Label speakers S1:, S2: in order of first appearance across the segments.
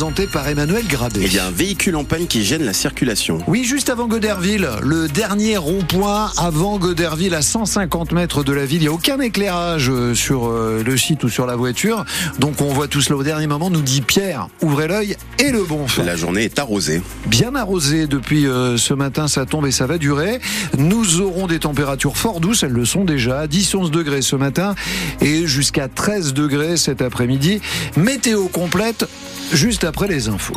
S1: présenté par Emmanuel Grabé.
S2: Il y a un véhicule en panne qui gêne la circulation.
S1: Oui, juste avant Goderville, le dernier rond-point avant Goderville à 150 mètres de la ville. Il n'y a aucun éclairage euh, sur euh, le site ou sur la voiture. Donc on voit tout cela au dernier moment, nous dit Pierre. Ouvrez l'œil et le bon
S2: La journée est arrosée.
S1: Bien arrosée depuis euh, ce matin, ça tombe et ça va durer. Nous aurons des températures fort douces, elles le sont déjà. 10-11 degrés ce matin et jusqu'à 13 degrés cet après-midi. Météo complète juste après les infos.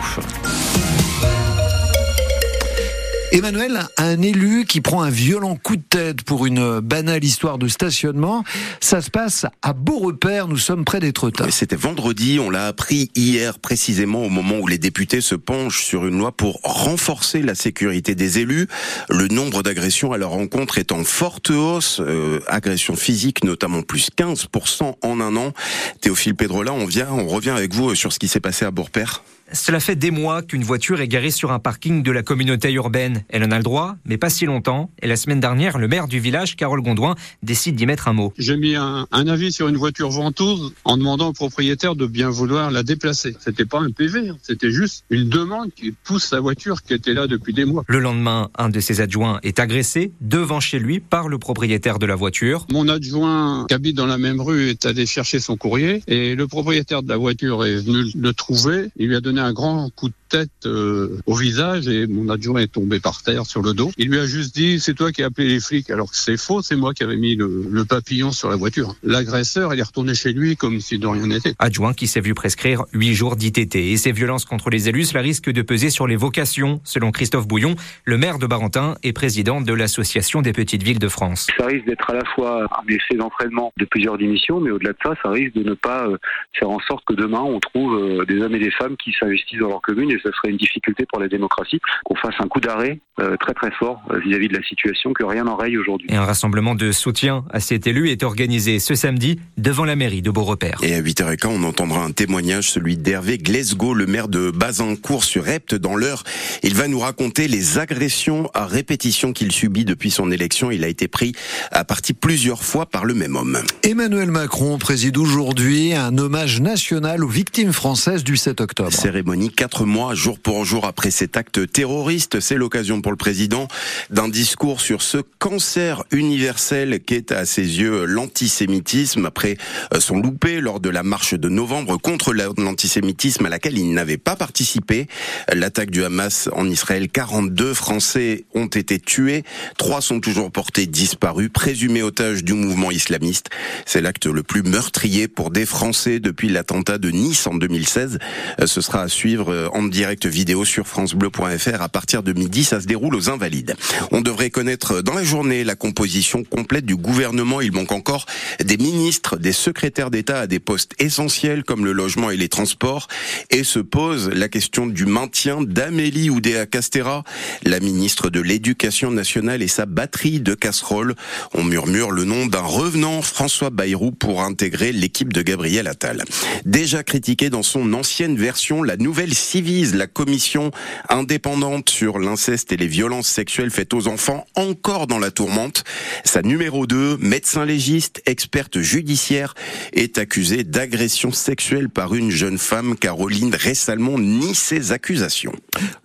S1: Emmanuel, un élu qui prend un violent coup de tête pour une banale histoire de stationnement, ça se passe à Beaurepaire, nous sommes près d'Étretat.
S2: C'était vendredi, on l'a appris hier précisément au moment où les députés se penchent sur une loi pour renforcer la sécurité des élus. Le nombre d'agressions à leur rencontre est en forte hausse, euh, agressions physiques notamment plus 15% en un an. Théophile Pedrola, on vient, on revient avec vous sur ce qui s'est passé à Beaurepaire.
S3: Cela fait des mois qu'une voiture est garée sur un parking de la communauté urbaine. Elle en a le droit, mais pas si longtemps. Et la semaine dernière, le maire du village, Carole Gondouin, décide d'y mettre un mot.
S4: J'ai mis un, avis sur une voiture ventouse en demandant au propriétaire de bien vouloir la déplacer. C'était pas un PV, hein. c'était juste une demande qui pousse sa voiture qui était là depuis des mois.
S3: Le lendemain, un de ses adjoints est agressé devant chez lui par le propriétaire de la voiture.
S4: Mon adjoint qui habite dans la même rue est allé chercher son courrier et le propriétaire de la voiture est venu le trouver. Il lui a donné un grand coup de tête euh, au visage et mon adjoint est tombé par terre sur le dos. Il lui a juste dit c'est toi qui as appelé les flics alors que c'est faux, c'est moi qui avais mis le, papillon sur la voiture. L'agresseur, il est retourné chez lui comme si de rien n'était.
S3: Adjoint qui s'est vu prescrire 8 jours d'ITT et ces violences contre les élus, cela risque de peser sur les vocations, selon Christophe Bouillon, le maire de Barentin et président de l'association des petites villes de France.
S5: Ça risque d'être à la fois un essai d'entraînement de plusieurs dimensions, mais au-delà de ça, ça risque de ne pas euh, faire en sorte que demain on trouve euh, des hommes et des femmes qui s'investissent dans leur commune et ce serait une difficulté pour la démocratie qu'on fasse un coup d'arrêt euh, très très fort euh, vis-à-vis de la situation, que rien n'enraye aujourd'hui.
S3: Et un rassemblement de soutien à cet élu est organisé ce samedi devant la mairie de Beaurepaire.
S2: Et à 8h15, on entendra un témoignage, celui d'Hervé Glesgo, le maire de Bazancourt sur Epte dans l'heure. Il va nous raconter les agressions à répétition qu'il subit depuis son élection. Il a été pris à partie plusieurs fois par le même homme.
S1: Emmanuel Macron préside aujourd'hui un hommage national aux victimes françaises du 7 octobre.
S2: Cérémonie quatre mois, jour pour jour après cet acte terroriste. C'est l'occasion pour le président d'un discours sur ce cancer universel qu'est à ses yeux l'antisémitisme après euh, son loupé lors de la marche de novembre contre l'antisémitisme à laquelle il n'avait pas participé. L'attaque du Hamas en Israël, 42 Français ont été tués, trois sont toujours portés disparus, présumés otages du mouvement islamiste. C'est l'acte le plus meurtrier pour des Français depuis l'attentat de Nice en 2016. Euh, ce sera à suivre euh, en direct vidéo sur francebleu.fr à partir de midi. Ça se déroule aux Invalides. On devrait connaître dans la journée la composition complète du gouvernement. Il manque encore des ministres, des secrétaires d'État à des postes essentiels comme le logement et les transports. Et se pose la question du maintien d'Amélie Oudéa Castera, la ministre de l'Éducation nationale et sa batterie de casseroles. On murmure le nom d'un revenant, François Bayrou, pour intégrer l'équipe de Gabriel Attal. Déjà critiqué dans son ancienne version, la nouvelle La commission indépendante sur l'inceste et les violences sexuelles faites aux enfants, encore dans la tourmente. Sa numéro 2, médecin légiste, experte judiciaire, est accusée d'agression sexuelle par une jeune femme. Caroline Ressalmon nie ses accusations.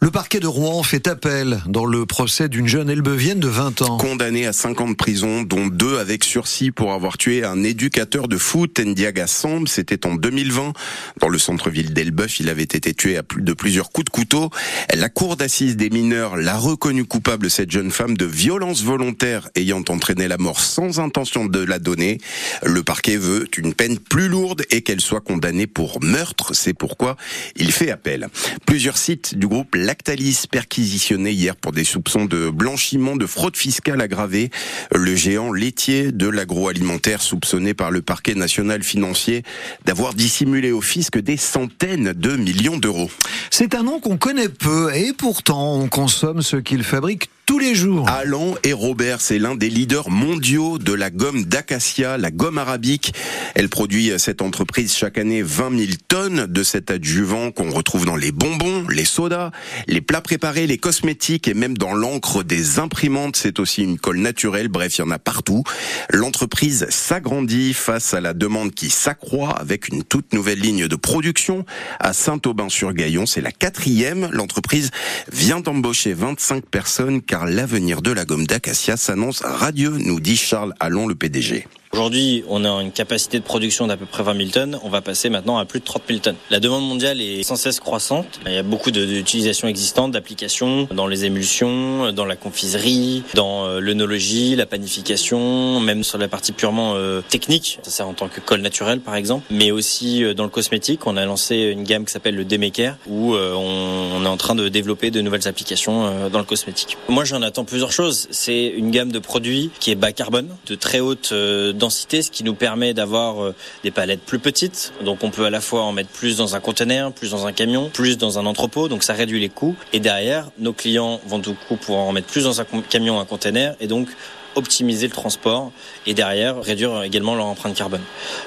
S1: Le parquet de Rouen fait appel dans le procès d'une jeune elbevienne de 20 ans.
S2: Condamnée à 5 ans de prison, dont deux avec sursis pour avoir tué un éducateur de foot, Ndiaga Samb. C'était en 2020. Dans le centre-ville d'Elbeuf, il avait été tué à plus de plusieurs coups de couteau. La cour d'assises des mineurs l'a reconnue coupable, cette jeune femme, de violence volontaire ayant entraîné la mort sans intention de la donner. Le parquet veut une peine plus lourde et qu'elle soit condamnée pour meurtre. C'est pourquoi il fait appel. Plusieurs sites du groupe Lactalis perquisitionnés hier pour des soupçons de blanchiment de fraude fiscale aggravée. Le géant laitier de l'agroalimentaire soupçonné par le parquet national financier d'avoir dissimulé au fisc des centaines de millions d'euros.
S1: C'est un nom qu'on connaît peu et pourtant on consomme ce qu'il fabrique tous les jours.
S2: Alain et Robert, c'est l'un des leaders mondiaux de la gomme d'acacia, la gomme arabique. Elle produit cette entreprise chaque année 20 000 tonnes de cet adjuvant qu'on retrouve dans les bonbons, les sodas, les plats préparés, les cosmétiques et même dans l'encre des imprimantes. C'est aussi une colle naturelle. Bref, il y en a partout. L'entreprise s'agrandit face à la demande qui s'accroît avec une toute nouvelle ligne de production à Saint-Aubin-sur-Gaillon. C'est la quatrième. L'entreprise vient d'embaucher 25 personnes l'avenir de la gomme d'acacia s'annonce radieux, nous dit Charles Allon, le PDG.
S6: Aujourd'hui, on a une capacité de production d'à peu près 20 000 tonnes. On va passer maintenant à plus de 30 000 tonnes. La demande mondiale est sans cesse croissante. Il y a beaucoup d'utilisations existantes, d'applications dans les émulsions, dans la confiserie, dans euh, l'œnologie, la panification, même sur la partie purement euh, technique. Ça sert en tant que colle naturelle, par exemple. Mais aussi euh, dans le cosmétique, on a lancé une gamme qui s'appelle le Demaker, où on est en train de développer de nouvelles applications dans le cosmétique. Moi, j'en attends plusieurs choses. C'est une gamme de produits qui est bas carbone, de très haute densité, ce qui nous permet d'avoir euh, des palettes plus petites. Donc on peut à la fois en mettre plus dans un conteneur, plus dans un camion, plus dans un entrepôt. Donc ça réduit les coûts. Et derrière, nos clients vont du coup pouvoir en mettre plus dans un camion, un conteneur, et donc optimiser le transport et derrière réduire également leur empreinte carbone.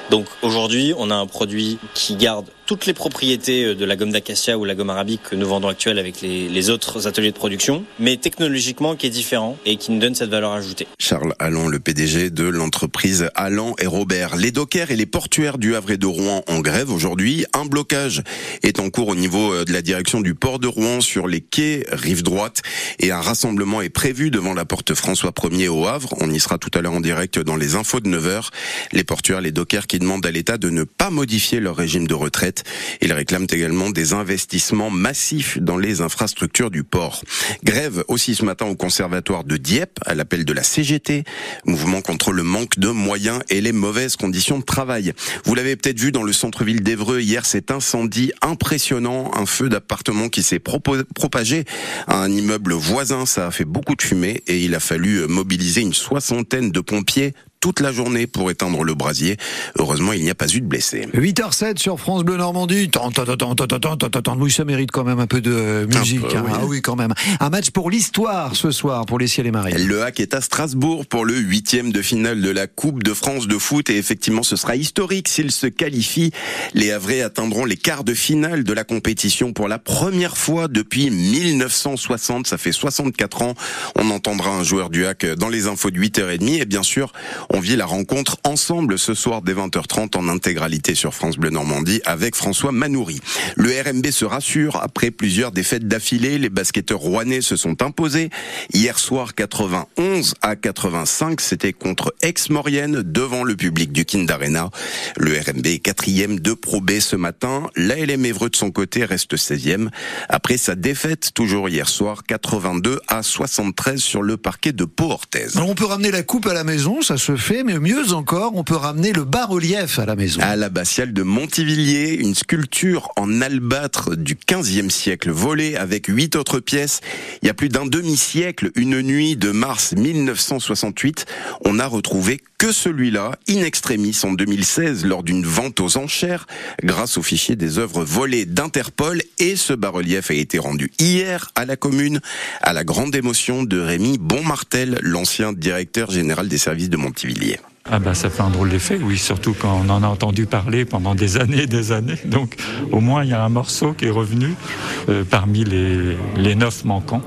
S6: Donc aujourd'hui, on a un produit qui garde toutes les propriétés euh, de la gomme d'acacia ou la gomme arabique que nous vendons actuellement avec les, autres ateliers de production, mais technologiquement qui est différent et qui nous donne cette valeur ajoutée.
S2: Charles Allon, le PDG de l'entreprise Allon et Robert. Les dockers et les portuaires du Havre et de Rouen en grève aujourd'hui. Un blocage est en cours au niveau euh, de la direction du port de Rouen sur les quais rive droite et un rassemblement est prévu devant la porte François 1er au Havre. On y sera tout à l'heure en direct dans les infos de 9h. Les portuaires, les dockers qui demandent à l'État de ne pas modifier leur régime de retraite il réclame également des investissements massifs dans les infrastructures du port. Grève aussi ce matin au conservatoire de Dieppe à l'appel de la CGT, mouvement contre le manque de moyens et les mauvaises conditions de travail. Vous l'avez peut-être vu dans le centre-ville d'Evreux hier, cet incendie impressionnant, un feu d'appartement qui s'est propagé à un immeuble voisin, ça a fait beaucoup de fumée et il a fallu mobiliser une soixantaine de pompiers toute la journée pour éteindre le brasier. Heureusement, il n'y a pas eu de blessés.
S1: 8h07 sur France Bleu Normandie. Oui, ça mérite quand même un peu de musique. Hein. Ah oui, quand même. Un match pour l'histoire ce soir pour les ciels et marées.
S2: Le Hack est à Strasbourg pour le huitième de finale de la Coupe de France de foot et effectivement, ce sera historique s'ils se qualifient. Les Havrais atteindront les quarts de finale de la compétition pour la première fois depuis 1960. Ça fait 64 ans. On entendra un joueur du Hack dans les infos de 8h30 et bien sûr, on vit la rencontre ensemble ce soir dès 20h30 en intégralité sur France Bleu Normandie avec François Manoury. Le RMB se rassure après plusieurs défaites d'affilée. Les basketteurs rouennais se sont imposés. Hier soir, 91 à 85, c'était contre Aix-Maurienne devant le public du Kind Arena. Le RMB est quatrième de Pro B ce matin. L'ALM Évreux de son côté reste 16e. Après sa défaite, toujours hier soir, 82 à 73 sur le parquet de Pau-Orthez.
S1: On peut ramener la coupe à la maison, ça se mais mieux encore, on peut ramener le bas-relief à la maison.
S2: À l'abbatiale de Montivilliers, une sculpture en albâtre du 15e siècle, volée avec huit autres pièces. Il y a plus d'un demi-siècle, une nuit de mars 1968, on a retrouvé que celui-là, in extremis, en 2016, lors d'une vente aux enchères, grâce au fichier des œuvres volées d'Interpol, et ce bas-relief a été rendu hier à la commune, à la grande émotion de Rémi Bonmartel, l'ancien directeur général des services de Montivilliers.
S7: Ah bah ça fait un drôle d'effet, oui, surtout quand on en a entendu parler pendant des années et des années. Donc au moins il y a un morceau qui est revenu euh, parmi les neuf manquants.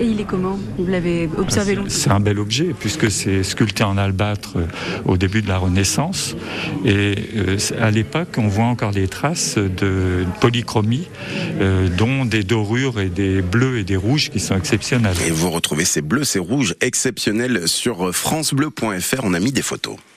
S8: Et il est comment Vous l'avez observé longtemps
S7: C'est un bel objet puisque c'est sculpté en albâtre euh, au début de la Renaissance. Et euh, à l'époque, on voit encore des traces de polychromie, euh, dont des dorures et des bleus et des rouges qui sont exceptionnels.
S2: Et vous retrouvez ces bleus, ces rouges exceptionnels sur francebleu.fr. On a mis des photos.